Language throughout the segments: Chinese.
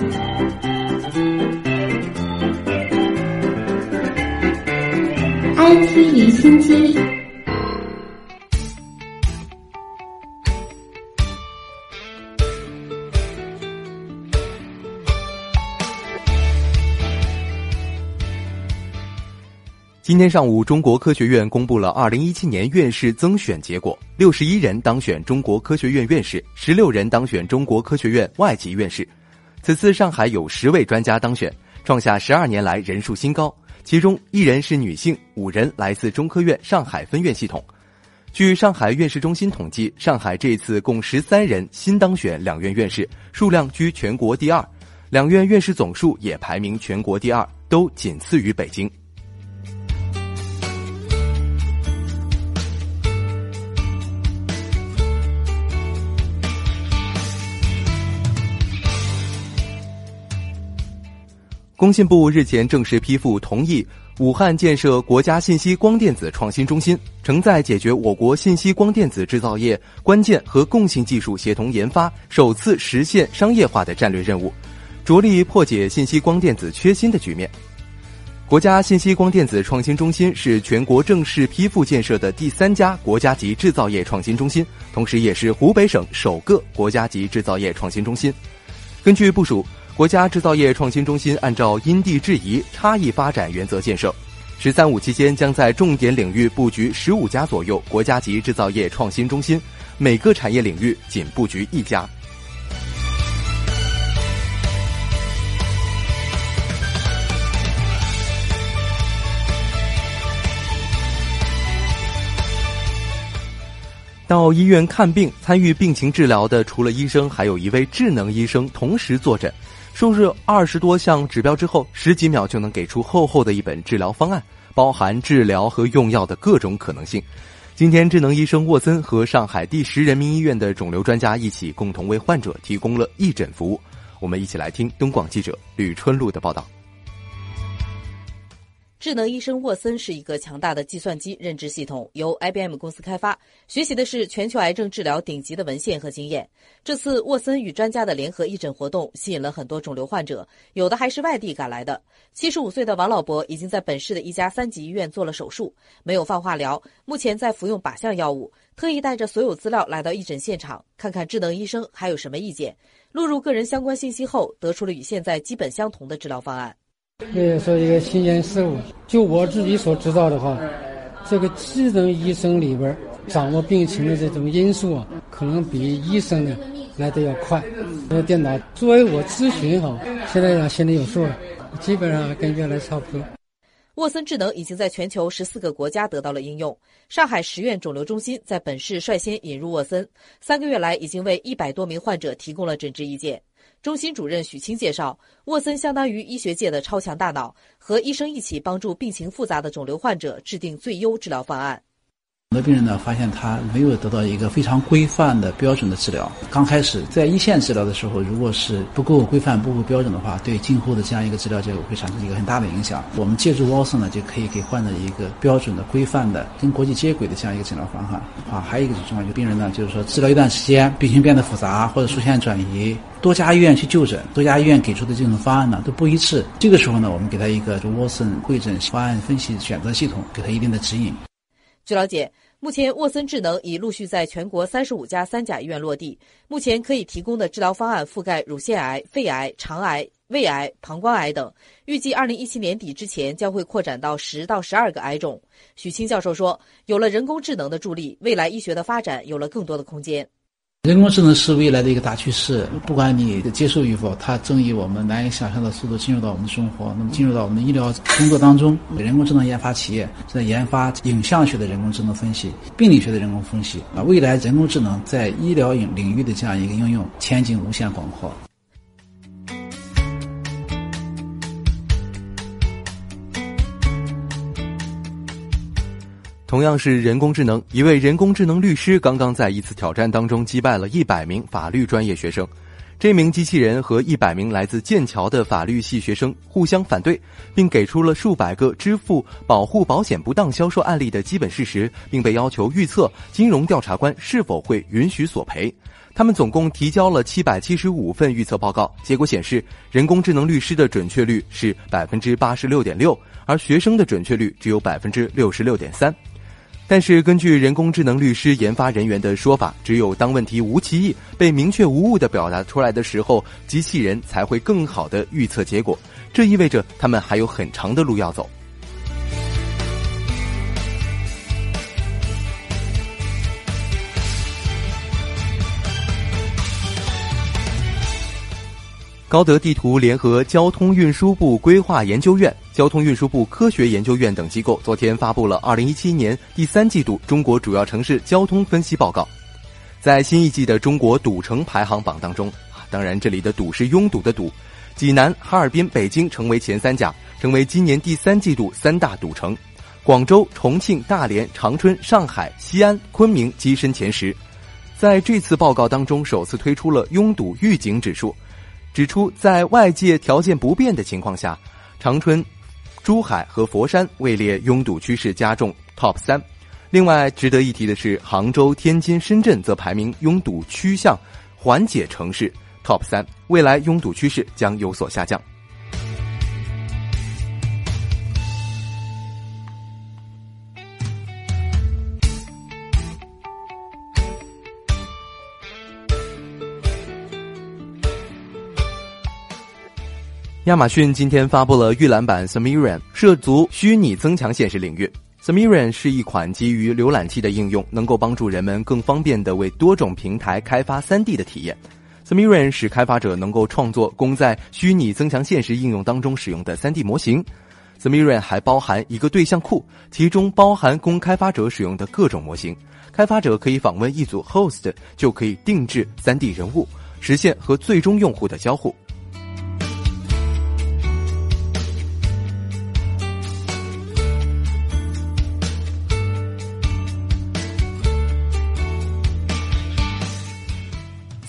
IT 离心机。今天上午，中国科学院公布了二零一七年院士增选结果，六十一人当选中国科学院院士，十六人当选中国科学院外籍院士。此次上海有十位专家当选，创下十二年来人数新高。其中一人是女性，五人来自中科院上海分院系统。据上海院士中心统计，上海这次共十三人新当选两院院士，数量居全国第二，两院院士总数也排名全国第二，都仅次于北京。工信部日前正式批复同意武汉建设国家信息光电子创新中心，承载解决我国信息光电子制造业关键和共性技术协同研发首次实现商业化的战略任务，着力破解信息光电子缺芯的局面。国家信息光电子创新中心是全国正式批复建设的第三家国家级制造业创新中心，同时也是湖北省首个国家级制造业创新中心。根据部署。国家制造业创新中心按照因地制宜、差异发展原则建设，“十三五”期间将在重点领域布局十五家左右国家级制造业创新中心，每个产业领域仅布局一家。到医院看病参与病情治疗的，除了医生，还有一位智能医生同时坐诊。输入二十多项指标之后，十几秒就能给出厚厚的一本治疗方案，包含治疗和用药的各种可能性。今天，智能医生沃森和上海第十人民医院的肿瘤专家一起，共同为患者提供了义诊服务。我们一起来听东广记者吕春露的报道。智能医生沃森是一个强大的计算机认知系统，由 IBM 公司开发，学习的是全球癌症治疗顶级的文献和经验。这次沃森与专家的联合义诊活动吸引了很多肿瘤患者，有的还是外地赶来的。七十五岁的王老伯已经在本市的一家三级医院做了手术，没有放化疗，目前在服用靶向药物。特意带着所有资料来到义诊现场，看看智能医生还有什么意见。录入个人相关信息后，得出了与现在基本相同的治疗方案。也说一个新鲜事物，就我自己所知道的话，这个智能医生里边掌握病情的这种因素啊，可能比医生呢来的要快。那电脑作为我咨询哈，现在呢心里有数了，基本上跟原来差不多。沃森智能已经在全球十四个国家得到了应用。上海十院肿瘤中心在本市率先引入沃森，三个月来已经为一百多名患者提供了诊治意见。中心主任许清介绍，沃森相当于医学界的超强大脑，和医生一起帮助病情复杂的肿瘤患者制定最优治疗方案。很多病人呢，发现他没有得到一个非常规范的标准的治疗。刚开始在一线治疗的时候，如果是不够规范、不够标准的话，对今后的这样一个治疗结果会产生一个很大的影响。我们借助沃森呢，就可以给患者一个标准的、规范的、跟国际接轨的这样一个诊疗方案。啊，还有一个重要，就病人呢，就是说治疗一段时间，病情变得复杂或者出现转移，多家医院去就诊，多家医院给出的这种方案呢都不一致。这个时候呢，我们给他一个沃森会诊方案分析选择系统，给他一定的指引。据了解。目前，沃森智能已陆续在全国三十五家三甲医院落地。目前可以提供的治疗方案覆盖乳腺癌、肺癌、肠癌、胃癌、膀胱癌等。预计二零一七年底之前将会扩展到十到十二个癌种。许清教授说：“有了人工智能的助力，未来医学的发展有了更多的空间。”人工智能是未来的一个大趋势，不管你接受与否，它正以我们难以想象的速度进入到我们的生活。那么进入到我们的医疗工作当中，人工智能研发企业正在研发影像学的人工智能分析、病理学的人工分析啊，未来人工智能在医疗领领域的这样一个应用前景无限广阔。同样是人工智能，一位人工智能律师刚刚在一次挑战当中击败了一百名法律专业学生。这名机器人和一百名来自剑桥的法律系学生互相反对，并给出了数百个支付保护保险不当销售案例的基本事实，并被要求预测金融调查官是否会允许索赔。他们总共提交了七百七十五份预测报告，结果显示，人工智能律师的准确率是百分之八十六点六，而学生的准确率只有百分之六十六点三。但是，根据人工智能律师研发人员的说法，只有当问题无歧义、被明确无误的表达出来的时候，机器人才会更好的预测结果。这意味着他们还有很长的路要走。高德地图联合交通运输部规划研究院、交通运输部科学研究院等机构，昨天发布了2017年第三季度中国主要城市交通分析报告。在新一季的中国堵城排行榜当中，当然这里的“堵”是拥堵的“堵”，济南、哈尔滨、北京成为前三甲，成为今年第三季度三大堵城。广州、重庆、大连、长春、上海、西安、昆明跻身前十。在这次报告当中，首次推出了拥堵预警指数。指出，在外界条件不变的情况下，长春、珠海和佛山位列拥堵趋势加重 TOP 三。另外，值得一提的是，杭州、天津、深圳则排名拥堵趋向缓解城市 TOP 三，未来拥堵趋势将有所下降。亚马逊今天发布了预览版 Sumerian，涉足虚拟增强现实领域。Sumerian 是一款基于浏览器的应用，能够帮助人们更方便地为多种平台开发 3D 的体验。Sumerian 使开发者能够创作供在虚拟增强现实应用当中使用的 3D 模型。Sumerian 还包含一个对象库，其中包含供开发者使用的各种模型。开发者可以访问一组 host，就可以定制 3D 人物，实现和最终用户的交互。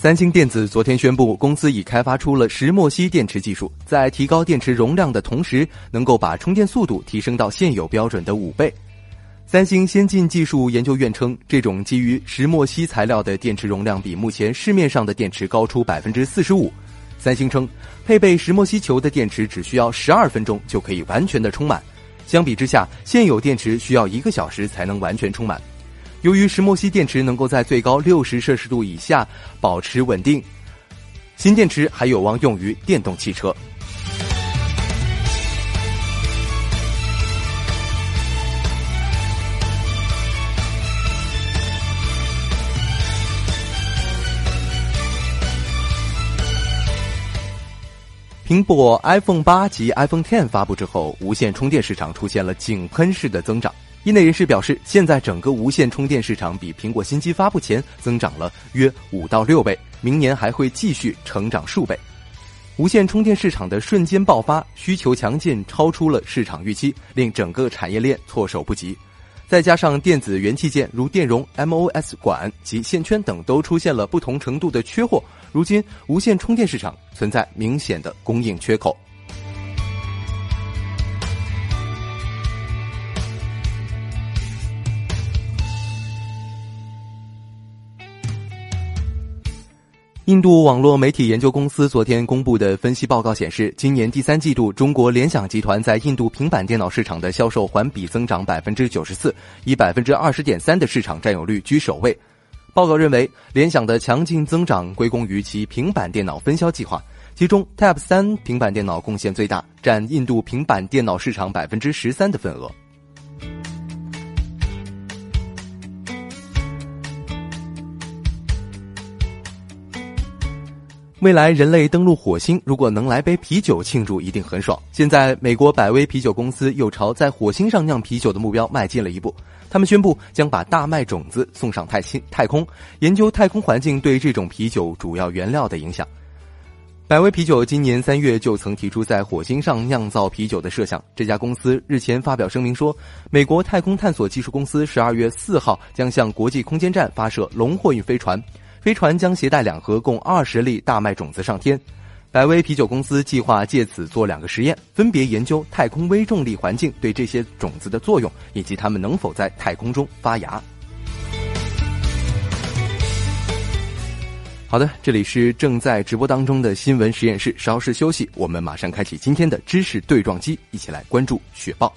三星电子昨天宣布，公司已开发出了石墨烯电池技术，在提高电池容量的同时，能够把充电速度提升到现有标准的五倍。三星先进技术研究院称，这种基于石墨烯材料的电池容量比目前市面上的电池高出百分之四十五。三星称，配备石墨烯球的电池只需要十二分钟就可以完全的充满，相比之下，现有电池需要一个小时才能完全充满。由于石墨烯电池能够在最高六十摄氏度以下保持稳定，新电池还有望用于电动汽车。苹果 iPhone 八及 iPhone Ten 发布之后，无线充电市场出现了井喷式的增长。业内人士表示，现在整个无线充电市场比苹果新机发布前增长了约五到六倍，明年还会继续成长数倍。无线充电市场的瞬间爆发，需求强劲，超出了市场预期，令整个产业链措手不及。再加上电子元器件如电容、MOS 管及线圈等都出现了不同程度的缺货，如今无线充电市场存在明显的供应缺口。印度网络媒体研究公司昨天公布的分析报告显示，今年第三季度，中国联想集团在印度平板电脑市场的销售环比增长百分之九十四，以百分之二十点三的市场占有率居首位。报告认为，联想的强劲增长归功于其平板电脑分销计划，其中 Tab 三平板电脑贡献最大，占印度平板电脑市场百分之十三的份额。未来人类登陆火星，如果能来杯啤酒庆祝，一定很爽。现在，美国百威啤酒公司又朝在火星上酿啤酒的目标迈进了一步。他们宣布将把大麦种子送上太星太空，研究太空环境对这种啤酒主要原料的影响。百威啤酒今年三月就曾提出在火星上酿造啤酒的设想。这家公司日前发表声明说，美国太空探索技术公司十二月四号将向国际空间站发射龙货运飞船。飞船将携带两盒共二十粒大麦种子上天。百威啤酒公司计划借此做两个实验，分别研究太空微重力环境对这些种子的作用，以及它们能否在太空中发芽。好的，这里是正在直播当中的新闻实验室，稍事休息，我们马上开启今天的知识对撞机，一起来关注雪豹。